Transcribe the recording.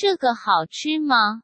这个好吃吗？